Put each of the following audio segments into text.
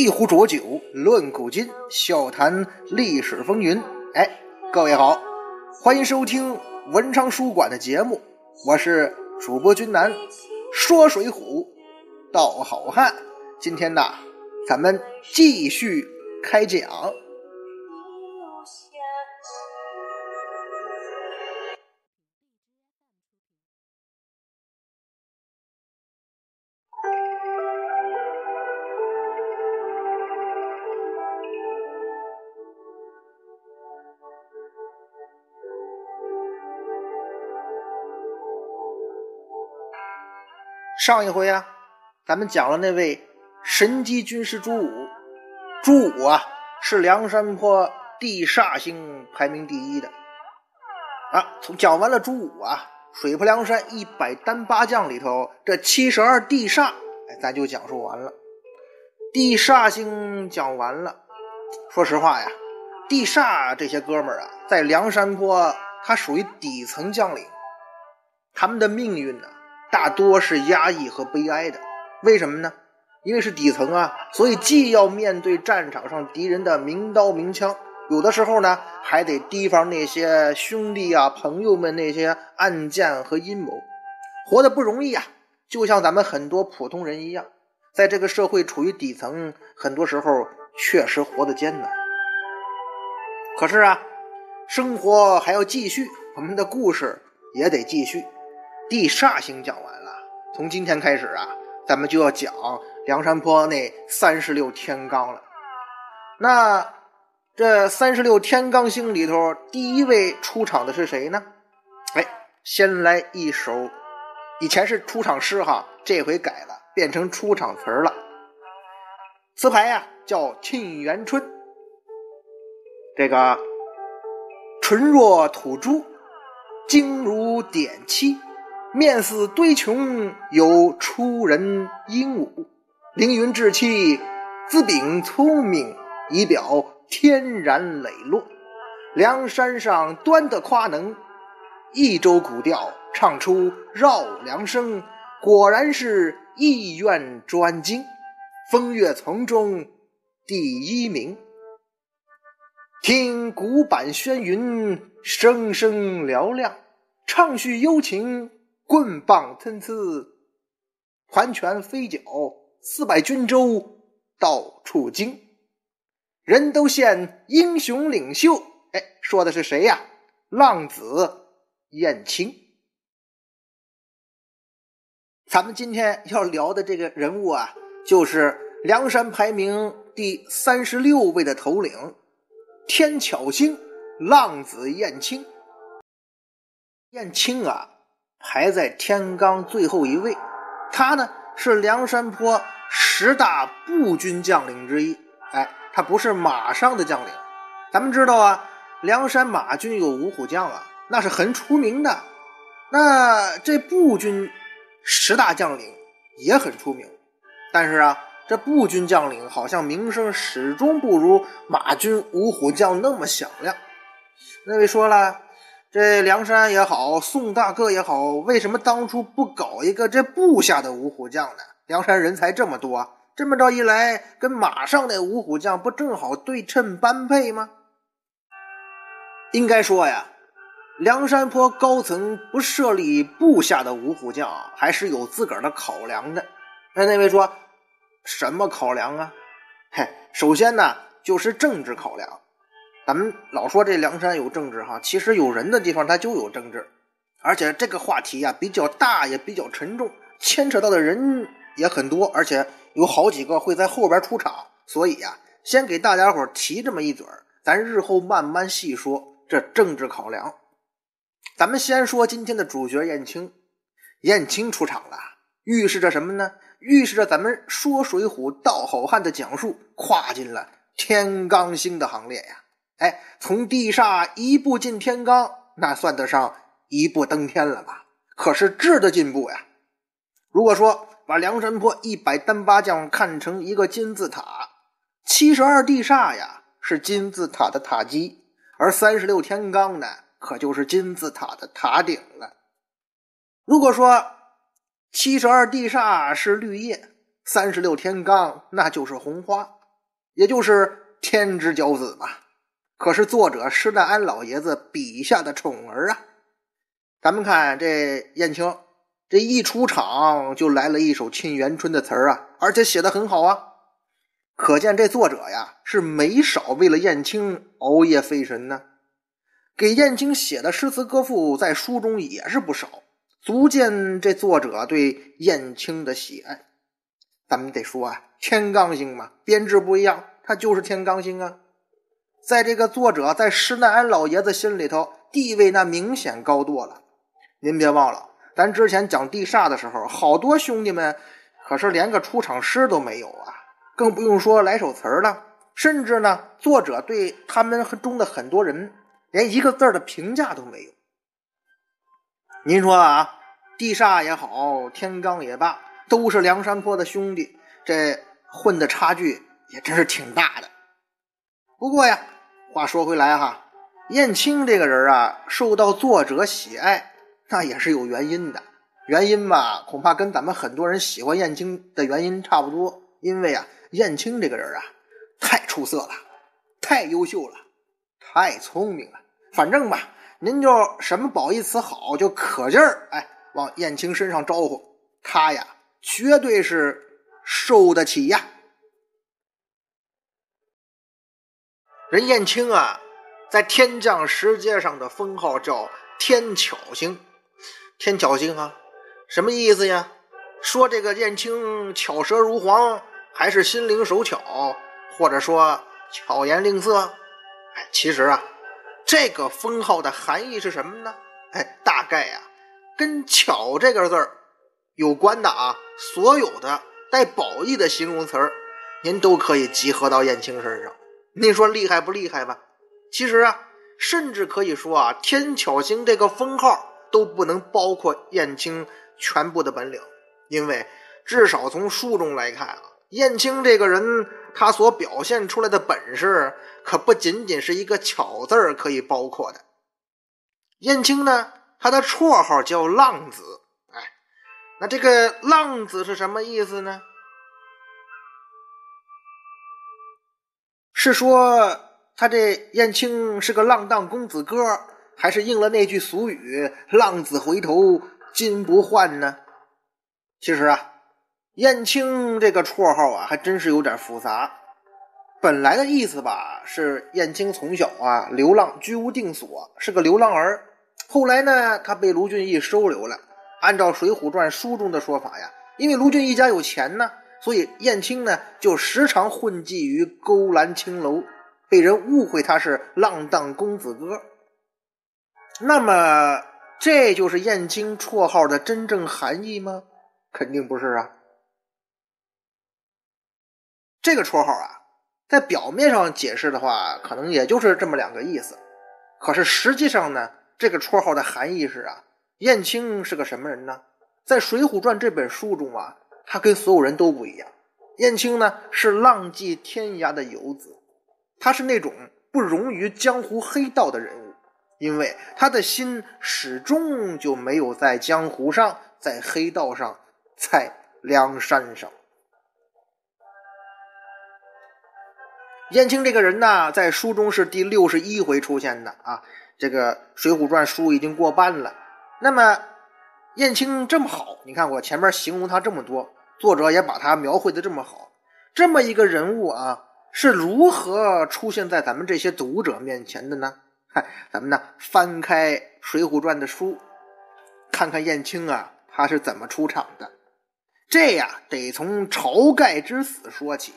一壶浊酒论古今，笑谈历史风云。哎，各位好，欢迎收听文昌书馆的节目，我是主播君南，说水浒道好汉。今天呢，咱们继续开讲。上一回啊，咱们讲了那位神机军师朱武。朱武啊，是梁山泊地煞星排名第一的啊。从讲完了朱武啊，水泊梁山一百单八将里头，这七十二地煞，哎，咱就讲述完了。地煞星讲完了，说实话呀，地煞这些哥们儿啊，在梁山泊，他属于底层将领，他们的命运呢？大多是压抑和悲哀的，为什么呢？因为是底层啊，所以既要面对战场上敌人的明刀明枪，有的时候呢，还得提防那些兄弟啊、朋友们那些暗箭和阴谋，活得不容易啊。就像咱们很多普通人一样，在这个社会处于底层，很多时候确实活得艰难。可是啊，生活还要继续，我们的故事也得继续。地煞星讲完了，从今天开始啊，咱们就要讲梁山泊那三十六天罡了。那这三十六天罡星里头，第一位出场的是谁呢？哎，先来一首，以前是出场诗哈，这回改了，变成出场词了。词牌呀叫《沁园春》，这个唇若吐珠，睛如点漆。面似堆琼，有出人英武；凌云志气，姿禀聪明，仪表天然磊落。梁山上端的夸能，益州古调唱出绕梁声，果然是意愿专精，风月丛中第一名。听古板轩云，声声嘹亮，唱叙幽情。棍棒参差，环拳飞脚，四百军州到处惊，人都羡英雄领袖。哎，说的是谁呀？浪子燕青。咱们今天要聊的这个人物啊，就是梁山排名第三十六位的头领天巧星浪子燕青。燕青啊。排在天罡最后一位，他呢是梁山泊十大步军将领之一。哎，他不是马上的将领。咱们知道啊，梁山马军有五虎将啊，那是很出名的。那这步军十大将领也很出名，但是啊，这步军将领好像名声始终不如马军五虎将那么响亮。那位说了。这梁山也好，宋大哥也好，为什么当初不搞一个这部下的五虎将呢？梁山人才这么多，这么着一来，跟马上那五虎将不正好对称般配吗？应该说呀，梁山泊高层不设立部下的五虎将，还是有自个儿的考量的。那那位说什么考量啊？嘿，首先呢，就是政治考量。咱们老说这梁山有政治哈，其实有人的地方它就有政治，而且这个话题呀比较大，也比较沉重，牵扯到的人也很多，而且有好几个会在后边出场，所以呀，先给大家伙提这么一嘴，咱日后慢慢细说这政治考量。咱们先说今天的主角燕青，燕青出场了，预示着什么呢？预示着咱们说水浒道好汉的讲述跨进了天罡星的行列呀。哎，从地煞一步进天罡，那算得上一步登天了吧？可是质的进步呀。如果说把梁山泊一百单八将看成一个金字塔，七十二地煞呀是金字塔的塔基，而三十六天罡呢，可就是金字塔的塔顶了。如果说七十二地煞是绿叶，三十六天罡那就是红花。也就是天之骄子吧。可是作者施耐庵老爷子笔下的宠儿啊，咱们看这燕青，这一出场就来了一首《沁园春》的词儿啊，而且写的很好啊，可见这作者呀是没少为了燕青熬夜费神呢。给燕青写的诗词歌赋在书中也是不少，足见这作者对燕青的喜爱。咱们得说啊，天罡星嘛，编制不一样，它就是天罡星啊。在这个作者在施耐庵老爷子心里头地位那明显高多了。您别忘了，咱之前讲地煞的时候，好多兄弟们可是连个出场诗都没有啊，更不用说来首词了。甚至呢，作者对他们中的很多人连一个字的评价都没有。您说啊，地煞也好，天罡也罢。都是梁山泊的兄弟，这混的差距也真是挺大的。不过呀，话说回来哈，燕青这个人啊，受到作者喜爱，那也是有原因的。原因吧，恐怕跟咱们很多人喜欢燕青的原因差不多。因为啊，燕青这个人啊，太出色了，太优秀了，太聪明了。反正吧，您就什么褒义词好，就可劲儿哎往燕青身上招呼他呀。绝对是受得起呀！人燕青啊，在天降石阶上的封号叫天巧星。天巧星啊，什么意思呀？说这个燕青巧舌如簧，还是心灵手巧，或者说巧言令色？哎，其实啊，这个封号的含义是什么呢？哎，大概呀，跟“巧”这个字儿。有关的啊，所有的带褒义的形容词儿，您都可以集合到燕青身上。您说厉害不厉害吧？其实啊，甚至可以说啊，天巧星这个封号都不能包括燕青全部的本领，因为至少从书中来看啊，燕青这个人他所表现出来的本事，可不仅仅是一个巧字儿可以包括的。燕青呢，他的绰号叫浪子。哎那这个浪子是什么意思呢？是说他这燕青是个浪荡公子哥，还是应了那句俗语“浪子回头金不换”呢？其实啊，燕青这个绰号啊，还真是有点复杂。本来的意思吧，是燕青从小啊流浪，居无定所，是个流浪儿。后来呢，他被卢俊义收留了。按照《水浒传》书中的说法呀，因为卢俊义家有钱呢，所以燕青呢就时常混迹于勾栏青楼，被人误会他是浪荡公子哥。那么，这就是燕青绰号的真正含义吗？肯定不是啊。这个绰号啊，在表面上解释的话，可能也就是这么两个意思。可是实际上呢，这个绰号的含义是啊。燕青是个什么人呢？在《水浒传》这本书中啊，他跟所有人都不一样。燕青呢是浪迹天涯的游子，他是那种不容于江湖黑道的人物，因为他的心始终就没有在江湖上，在黑道上，在梁山上。燕青这个人呢，在书中是第六十一回出现的啊。这个《水浒传》书已经过半了。那么，燕青这么好，你看我前面形容他这么多，作者也把他描绘的这么好，这么一个人物啊，是如何出现在咱们这些读者面前的呢？嗨，咱们呢翻开《水浒传》的书，看看燕青啊，他是怎么出场的。这呀，得从晁盖之死说起。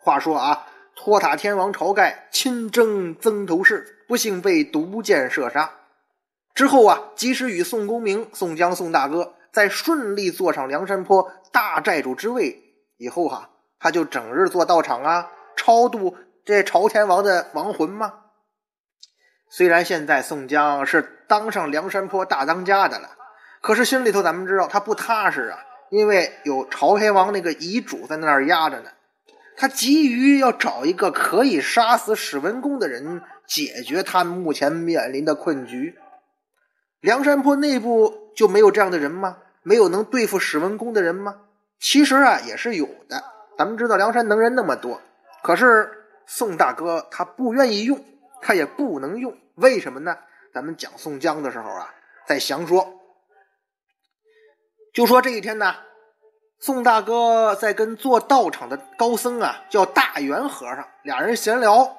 话说啊，托塔天王晁盖亲征曾头市，不幸被毒箭射杀。之后啊，及时与宋公明、宋江、宋大哥在顺利坐上梁山坡大寨主之位以后哈，他就整日做道场啊，超度这朝天王的亡魂嘛。虽然现在宋江是当上梁山坡大当家的了，可是心里头咱们知道他不踏实啊，因为有朝天王那个遗嘱在那儿压着呢。他急于要找一个可以杀死史文恭的人，解决他目前面临的困局。梁山泊内部就没有这样的人吗？没有能对付史文恭的人吗？其实啊，也是有的。咱们知道梁山能人那么多，可是宋大哥他不愿意用，他也不能用，为什么呢？咱们讲宋江的时候啊，再详说。就说这一天呢，宋大哥在跟做道场的高僧啊，叫大元和尚，俩人闲聊。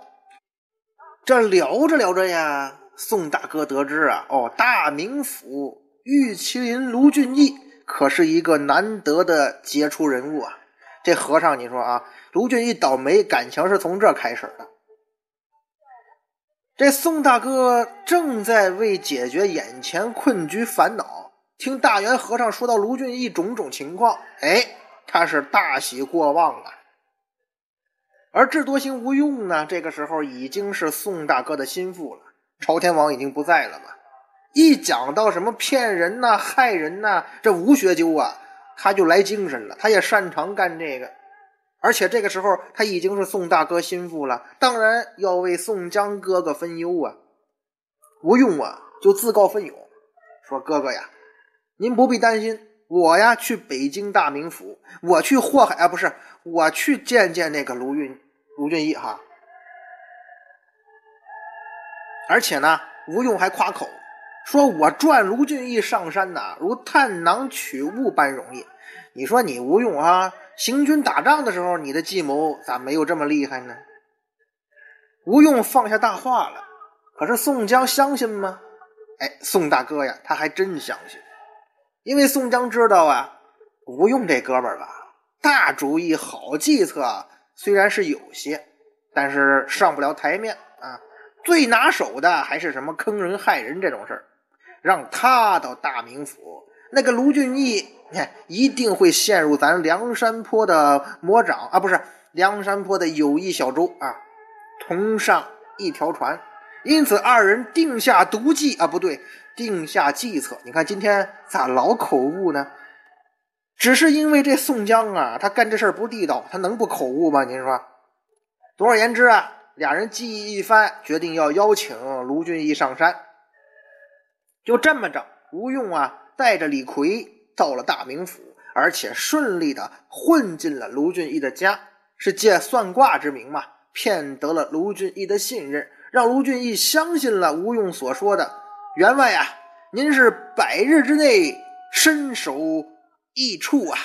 这聊着聊着呀，宋大哥得知啊，哦，大名府玉麒麟卢俊义可是一个难得的杰出人物啊。这和尚，你说啊，卢俊义倒霉，感情是从这开始的。这宋大哥正在为解决眼前困局烦恼，听大元和尚说到卢俊义种种情况，哎，他是大喜过望啊。而智多星吴用呢，这个时候已经是宋大哥的心腹了。朝天王已经不在了嘛，一讲到什么骗人呐、害人呐，这吴学究啊。他就来精神了，他也擅长干这个，而且这个时候他已经是宋大哥心腹了，当然要为宋江哥哥分忧啊。吴用啊，就自告奋勇说：“哥哥呀，您不必担心，我呀去北京大名府，我去祸害啊，不是我去见见那个卢俊卢俊义哈。而且呢，吴用还夸口。”说我转卢俊义上山呐，如探囊取物般容易。你说你吴用啊，行军打仗的时候，你的计谋咋没有这么厉害呢？吴用放下大话了。可是宋江相信吗？哎，宋大哥呀，他还真相信。因为宋江知道啊，吴用这哥们儿吧，大主意、好计策虽然是有些，但是上不了台面啊。最拿手的还是什么坑人害人这种事儿。让他到大名府，那个卢俊义，你看一定会陷入咱梁山坡的魔掌啊，不是梁山坡的友谊小舟啊，同上一条船。因此二人定下毒计啊，不对，定下计策。你看今天咋老口误呢？只是因为这宋江啊，他干这事儿不地道，他能不口误吗？您说？总而言之啊，俩人计议一番，决定要邀请卢俊义上山。就这么着，吴用啊，带着李逵到了大名府，而且顺利的混进了卢俊义的家，是借算卦之名嘛，骗得了卢俊义的信任，让卢俊义相信了吴用所说的员外啊，您是百日之内身首异处啊。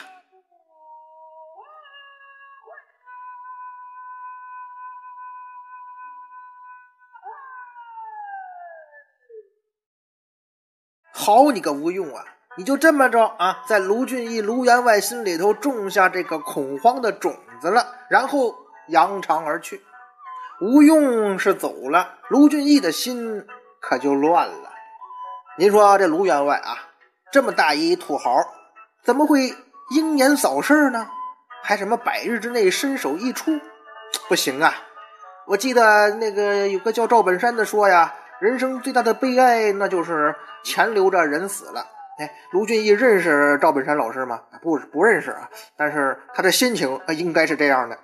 好你个吴用啊！你就这么着啊，在卢俊义、卢员外心里头种下这个恐慌的种子了，然后扬长而去。吴用是走了，卢俊义的心可就乱了。您说这卢员外啊，这么大一土豪，怎么会英年早逝呢？还什么百日之内身首异处？不行啊！我记得那个有个叫赵本山的说呀。人生最大的悲哀，那就是钱留着，人死了。哎，卢俊义认识赵本山老师吗？不，不认识啊。但是他的心情应该是这样的。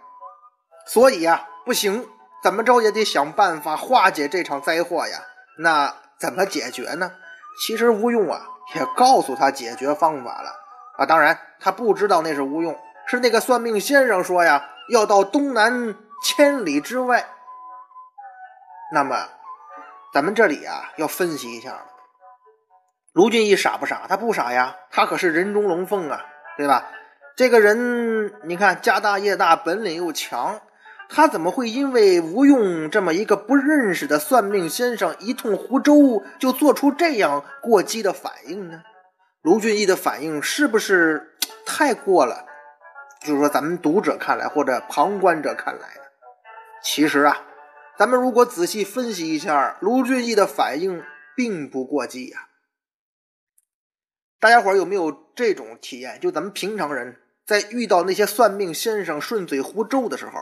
所以呀，不行，怎么着也得想办法化解这场灾祸呀。那怎么解决呢？其实吴用啊，也告诉他解决方法了啊。当然，他不知道那是吴用，是那个算命先生说呀，要到东南千里之外。那么。咱们这里啊，要分析一下卢俊义傻不傻？他不傻呀，他可是人中龙凤啊，对吧？这个人，你看家大业大，本领又强，他怎么会因为吴用这么一个不认识的算命先生一通胡诌，就做出这样过激的反应呢？卢俊义的反应是不是太过了？就是说，咱们读者看来或者旁观者看来？其实啊。咱们如果仔细分析一下，卢俊义的反应并不过激呀。大家伙有没有这种体验？就咱们平常人在遇到那些算命先生顺嘴胡诌的时候，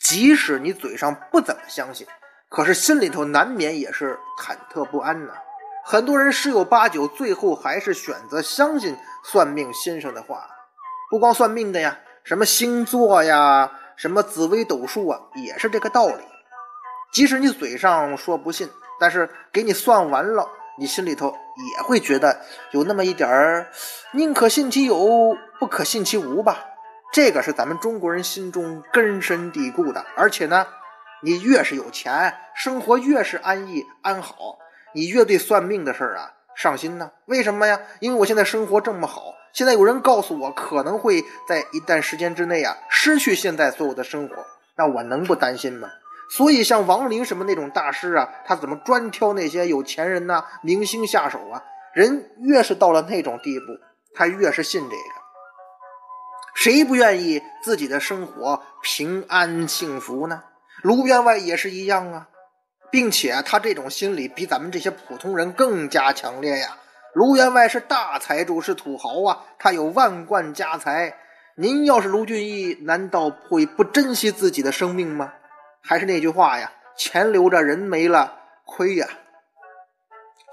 即使你嘴上不怎么相信，可是心里头难免也是忐忑不安呐。很多人十有八九最后还是选择相信算命先生的话。不光算命的呀，什么星座呀，什么紫微斗数啊，也是这个道理。即使你嘴上说不信，但是给你算完了，你心里头也会觉得有那么一点儿，宁可信其有，不可信其无吧。这个是咱们中国人心中根深蒂固的。而且呢，你越是有钱，生活越是安逸安好，你越对算命的事儿啊上心呢。为什么呀？因为我现在生活这么好，现在有人告诉我可能会在一段时间之内啊失去现在所有的生活，那我能不担心吗？所以像王林什么那种大师啊，他怎么专挑那些有钱人呐、明星下手啊？人越是到了那种地步，他越是信这个。谁不愿意自己的生活平安幸福呢？卢员外也是一样啊，并且他这种心理比咱们这些普通人更加强烈呀。卢员外是大财主，是土豪啊，他有万贯家财。您要是卢俊义，难道会不珍惜自己的生命吗？还是那句话呀，钱留着，人没了，亏呀。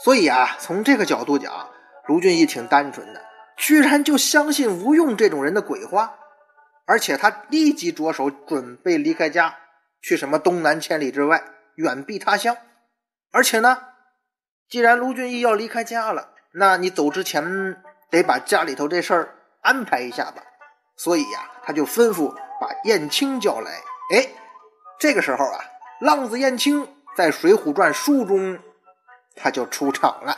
所以啊，从这个角度讲，卢俊义挺单纯的。居然就相信吴用这种人的鬼话，而且他立即着手准备离开家，去什么东南千里之外，远避他乡。而且呢，既然卢俊义要离开家了，那你走之前得把家里头这事儿安排一下吧。所以呀，他就吩咐把燕青叫来。哎，这个时候啊，浪子燕青在《水浒传》书中他就出场了。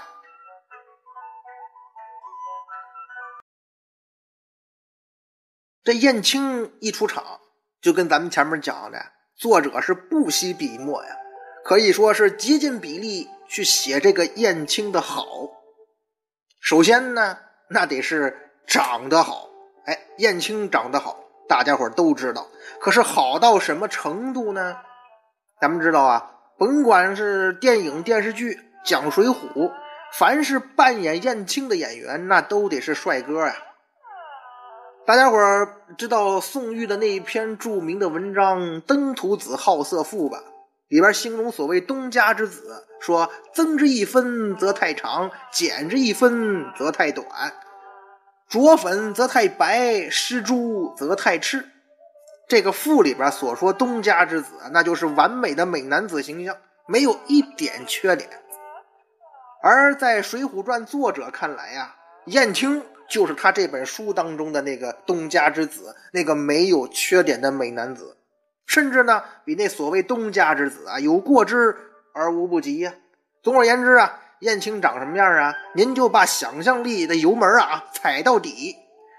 这燕青一出场，就跟咱们前面讲的，作者是不惜笔墨呀，可以说是极尽比例去写这个燕青的好。首先呢，那得是长得好，哎，燕青长得好，大家伙都知道。可是好到什么程度呢？咱们知道啊，甭管是电影、电视剧讲《水浒》，凡是扮演燕青的演员，那都得是帅哥呀。大家伙知道宋玉的那一篇著名的文章《登徒子好色赋》吧？里边形容所谓东家之子，说增之一分则太长，减之一分则太短，着粉则太白，施朱则太赤。这个赋里边所说东家之子，那就是完美的美男子形象，没有一点缺点。而在《水浒传》作者看来呀，燕青。就是他这本书当中的那个东家之子，那个没有缺点的美男子，甚至呢比那所谓东家之子啊有过之而无不及呀。总而言之啊，燕青长什么样啊？您就把想象力的油门啊踩到底，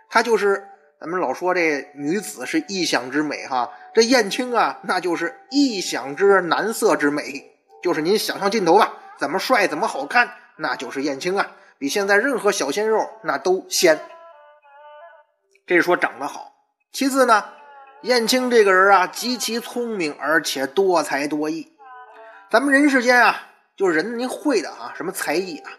他就是咱们老说这女子是异想之美哈，这燕青啊那就是异想之男色之美，就是您想象尽头吧，怎么帅怎么好看，那就是燕青啊。比现在任何小鲜肉那都鲜，这是说长得好。其次呢，燕青这个人啊，极其聪明，而且多才多艺。咱们人世间啊，就是人您会的啊，什么才艺啊，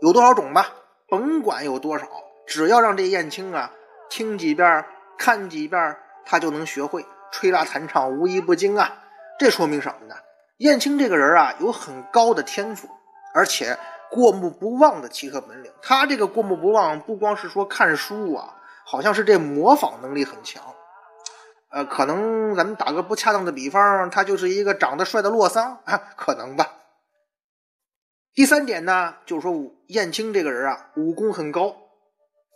有多少种吧？甭管有多少，只要让这燕青啊听几遍、看几遍，他就能学会，吹拉弹唱无一不精啊。这说明什么呢？燕青这个人啊，有很高的天赋，而且。过目不忘的奇特本领，他这个过目不忘不光是说看书啊，好像是这模仿能力很强。呃，可能咱们打个不恰当的比方，他就是一个长得帅的洛桑啊，可能吧。第三点呢，就是说燕青这个人啊，武功很高。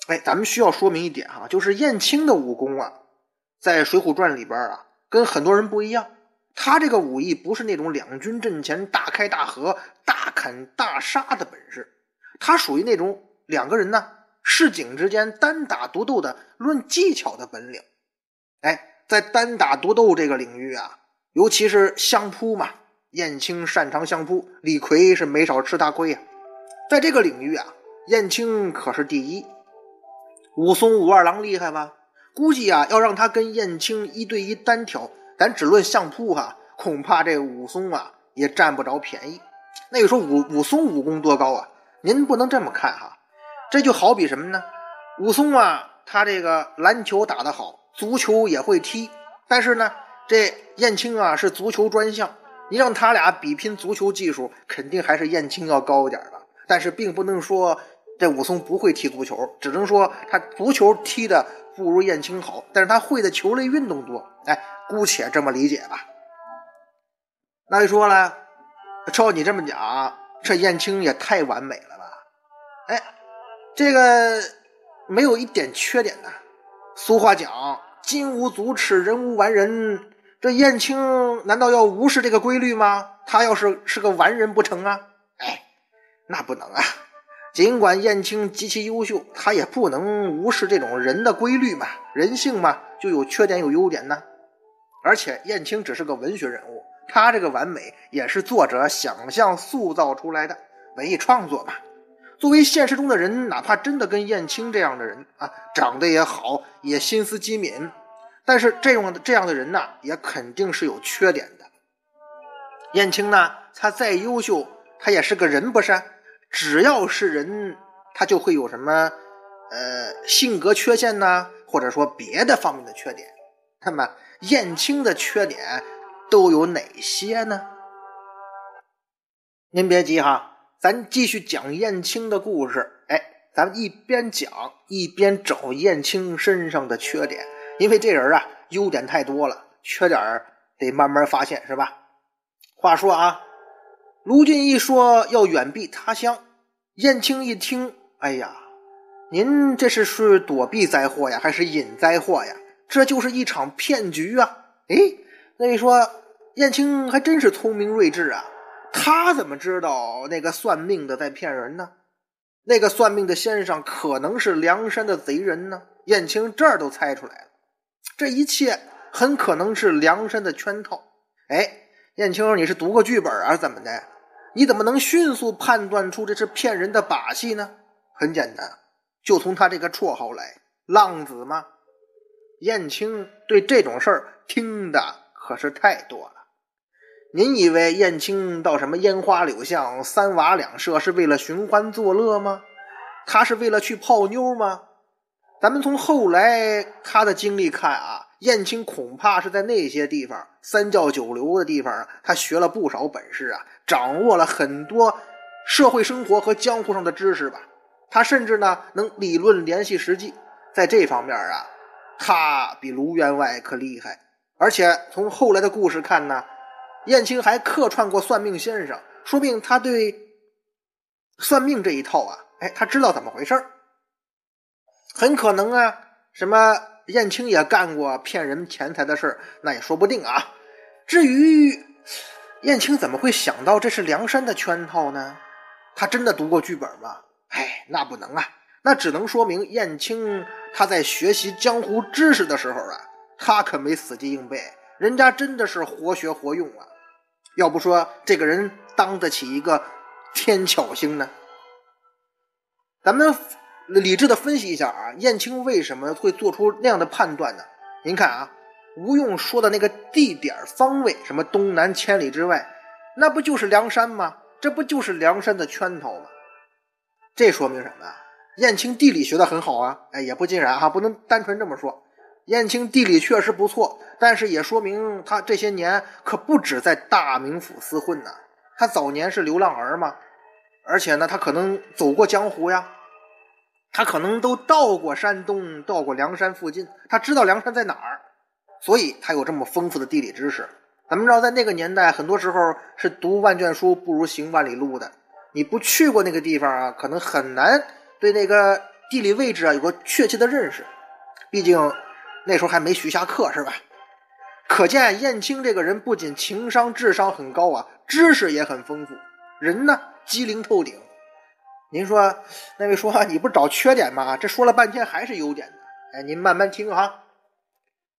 哎，咱们需要说明一点哈，就是燕青的武功啊，在《水浒传》里边啊，跟很多人不一样。他这个武艺不是那种两军阵前大开大合、大砍大杀的本事，他属于那种两个人呢市井之间单打独斗的论技巧的本领。哎，在单打独斗这个领域啊，尤其是相扑嘛，燕青擅长相扑，李逵是没少吃大亏呀。在这个领域啊，燕青可是第一。武松武二郎厉害吧？估计啊，要让他跟燕青一对一单挑。咱只论相扑哈，恐怕这武松啊也占不着便宜。那你说武武松武功多高啊？您不能这么看哈，这就好比什么呢？武松啊，他这个篮球打得好，足球也会踢，但是呢，这燕青啊是足球专项，你让他俩比拼足球技术，肯定还是燕青要高一点的。但是并不能说这武松不会踢足球，只能说他足球踢的不如燕青好，但是他会的球类运动多，哎。姑且这么理解吧。那就说了，照你这么讲，这燕青也太完美了吧？哎，这个没有一点缺点呢。俗话讲，金无足赤，人无完人。这燕青难道要无视这个规律吗？他要是是个完人不成啊？哎，那不能啊！尽管燕青极其优秀，他也不能无视这种人的规律嘛。人性嘛，就有缺点有优点呢。而且燕青只是个文学人物，他这个完美也是作者想象塑造出来的文艺创作嘛。作为现实中的人，哪怕真的跟燕青这样的人啊，长得也好，也心思机敏。但是这种这样的人呢，也肯定是有缺点的。燕青呢，他再优秀，他也是个人，不是？只要是人，他就会有什么呃性格缺陷呢，或者说别的方面的缺点。那么燕青的缺点都有哪些呢？您别急哈，咱继续讲燕青的故事。哎，咱们一边讲一边找燕青身上的缺点。因为这人啊，优点太多了，缺点得慢慢发现，是吧？话说啊，卢俊义说要远避他乡，燕青一听，哎呀，您这是是躲避灾祸呀，还是引灾祸呀？这就是一场骗局啊！哎，那你说，燕青还真是聪明睿智啊，他怎么知道那个算命的在骗人呢？那个算命的先生可能是梁山的贼人呢？燕青这儿都猜出来了。这一切很可能是梁山的圈套。哎，燕青，你是读过剧本啊？怎么的？你怎么能迅速判断出这是骗人的把戏呢？很简单，就从他这个绰号来，浪子吗？燕青对这种事儿听的可是太多了。您以为燕青到什么烟花柳巷、三娃两舍是为了寻欢作乐吗？他是为了去泡妞吗？咱们从后来他的经历看啊，燕青恐怕是在那些地方三教九流的地方，他学了不少本事啊，掌握了很多社会生活和江湖上的知识吧。他甚至呢能理论联系实际，在这方面啊，他比卢员外可厉害。而且从后来的故事看呢，燕青还客串过算命先生，说明他对算命这一套啊，哎，他知道怎么回事儿。很可能啊，什么燕青也干过骗人钱财的事儿，那也说不定啊。至于燕青怎么会想到这是梁山的圈套呢？他真的读过剧本吗？哎，那不能啊，那只能说明燕青他在学习江湖知识的时候啊，他可没死记硬背，人家真的是活学活用啊。要不说这个人当得起一个天巧星呢？咱们。理智的分析一下啊，燕青为什么会做出那样的判断呢？您看啊，吴用说的那个地点方位，什么东南千里之外，那不就是梁山吗？这不就是梁山的圈套吗？这说明什么？燕青地理学的很好啊！哎，也不尽然哈，不能单纯这么说。燕青地理确实不错，但是也说明他这些年可不止在大名府厮混呢。他早年是流浪儿嘛，而且呢，他可能走过江湖呀。他可能都到过山东，到过梁山附近，他知道梁山在哪儿，所以他有这么丰富的地理知识。咱们知道，在那个年代，很多时候是读万卷书不如行万里路的。你不去过那个地方啊，可能很难对那个地理位置啊有个确切的认识。毕竟那时候还没徐霞客，是吧？可见燕青这个人不仅情商、智商很高啊，知识也很丰富，人呢机灵透顶。您说，那位说你不找缺点吗？这说了半天还是优点呢。哎，您慢慢听哈。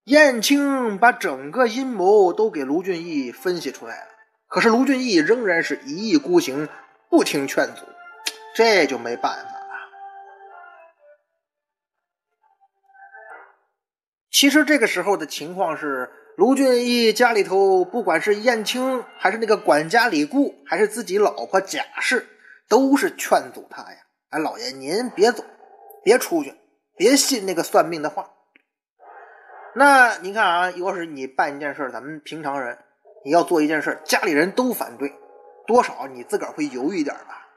燕青把整个阴谋都给卢俊义分析出来了，可是卢俊义仍然是一意孤行，不听劝阻，这就没办法了。其实这个时候的情况是，卢俊义家里头，不管是燕青，还是那个管家李固，还是自己老婆贾氏。都是劝阻他呀！哎，老爷，您别走，别出去，别信那个算命的话。那您看啊，要是你办一件事，咱们平常人，你要做一件事，家里人都反对，多少你自个儿会犹豫点吧？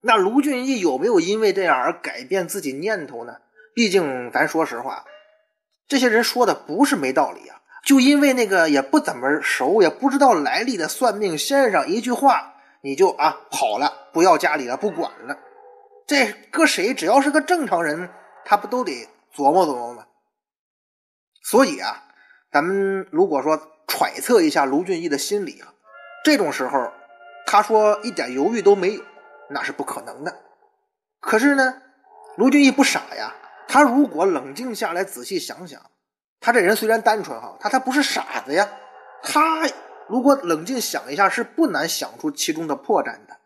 那卢俊义有没有因为这样而改变自己念头呢？毕竟咱说实话，这些人说的不是没道理啊。就因为那个也不怎么熟，也不知道来历的算命先生一句话。你就啊跑了，不要家里了，不管了。这搁谁只要是个正常人，他不都得琢磨琢磨吗？所以啊，咱们如果说揣测一下卢俊义的心理啊，这种时候他说一点犹豫都没有，那是不可能的。可是呢，卢俊义不傻呀，他如果冷静下来仔细想想，他这人虽然单纯哈，他他不是傻子呀，他如果冷静想一下，是不难想出其中的破绽的。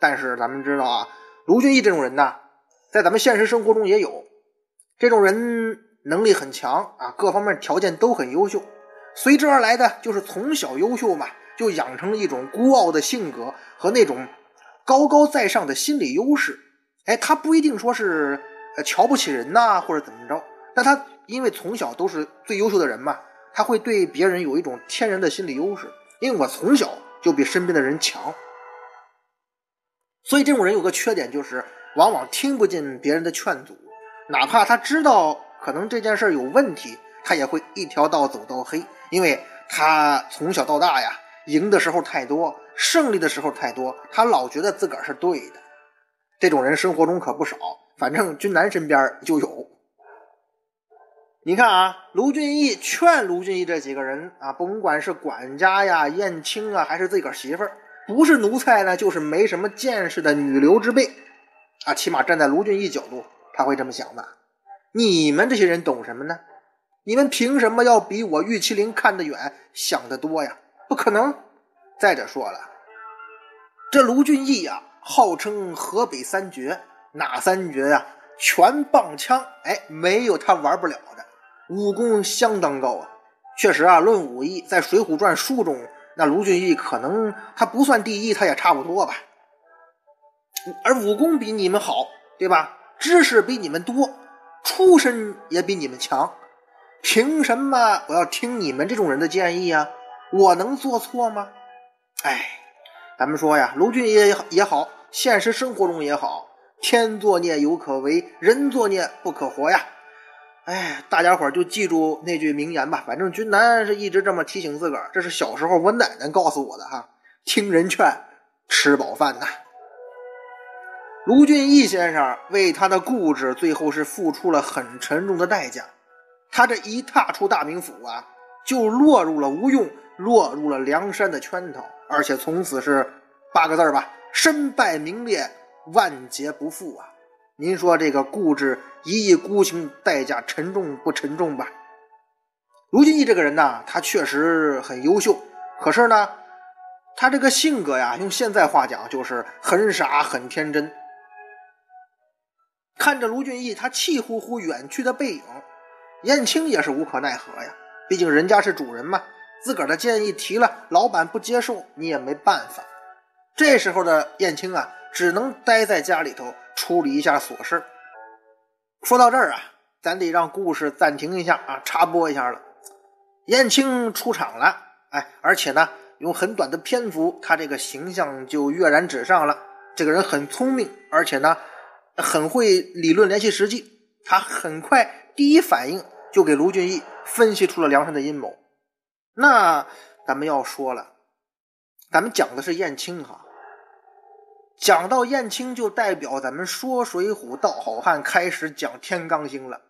但是咱们知道啊，卢俊义这种人呢，在咱们现实生活中也有这种人。能力很强啊，各方面条件都很优秀，随之而来的就是从小优秀嘛，就养成了一种孤傲的性格和那种高高在上的心理优势。哎，他不一定说是瞧不起人呐，或者怎么着，但他因为从小都是最优秀的人嘛，他会对别人有一种天然的心理优势。因为我从小就比身边的人强，所以这种人有个缺点，就是往往听不进别人的劝阻，哪怕他知道。可能这件事有问题，他也会一条道走到黑，因为他从小到大呀，赢的时候太多，胜利的时候太多，他老觉得自个儿是对的。这种人生活中可不少，反正君南身边就有。你看啊，卢俊义劝卢俊义这几个人啊，甭管是管家呀、燕青啊，还是自个儿媳妇儿，不是奴才呢，就是没什么见识的女流之辈啊，起码站在卢俊义角度，他会这么想的。你们这些人懂什么呢？你们凭什么要比我玉麒麟看得远、想得多呀？不可能！再者说了，这卢俊义呀，号称河北三绝，哪三绝呀？全棒枪，哎，没有他玩不了的。武功相当高啊，确实啊，论武艺，在《水浒传》书中，那卢俊义可能他不算第一，他也差不多吧。而武功比你们好，对吧？知识比你们多。出身也比你们强，凭什么我要听你们这种人的建议啊？我能做错吗？哎，咱们说呀，卢俊义也好，现实生活中也好，天作孽犹可为，人作孽不可活呀。哎，大家伙就记住那句名言吧。反正君南是一直这么提醒自个儿，这是小时候我奶奶告诉我的哈。听人劝，吃饱饭呐。卢俊义先生为他的固执，最后是付出了很沉重的代价。他这一踏出大名府啊，就落入了吴用，落入了梁山的圈套，而且从此是八个字吧：身败名裂，万劫不复啊！您说这个固执、一意孤行，代价沉重不沉重吧？卢俊义这个人呢，他确实很优秀，可是呢，他这个性格呀，用现在话讲就是很傻、很天真。看着卢俊义他气呼呼远去的背影，燕青也是无可奈何呀。毕竟人家是主人嘛，自个儿的建议提了，老板不接受，你也没办法。这时候的燕青啊，只能待在家里头处理一下琐事。说到这儿啊，咱得让故事暂停一下啊，插播一下了。燕青出场了，哎，而且呢，用很短的篇幅，他这个形象就跃然纸上了。这个人很聪明，而且呢。很会理论联系实际，他很快第一反应就给卢俊义分析出了梁山的阴谋。那咱们要说了，咱们讲的是燕青哈，讲到燕青就代表咱们说水浒道好汉开始讲天罡星了，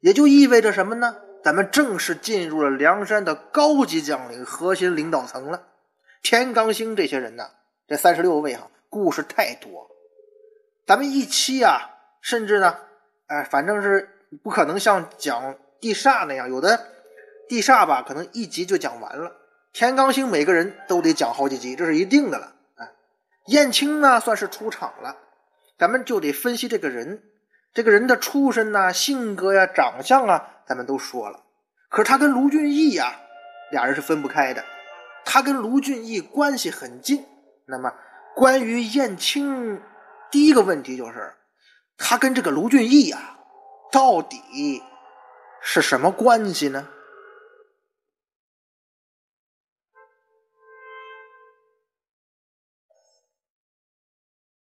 也就意味着什么呢？咱们正式进入了梁山的高级将领核心领导层了。天罡星这些人呢，这三十六位哈，故事太多。咱们一期啊，甚至呢，哎，反正是不可能像讲地煞那样，有的地煞吧，可能一集就讲完了。天罡星每个人都得讲好几集，这是一定的了。燕青呢，算是出场了，咱们就得分析这个人，这个人的出身呐、性格呀、长相啊，咱们都说了。可是他跟卢俊义呀，俩人是分不开的，他跟卢俊义关系很近。那么关于燕青。第一个问题就是，他跟这个卢俊义啊，到底是什么关系呢？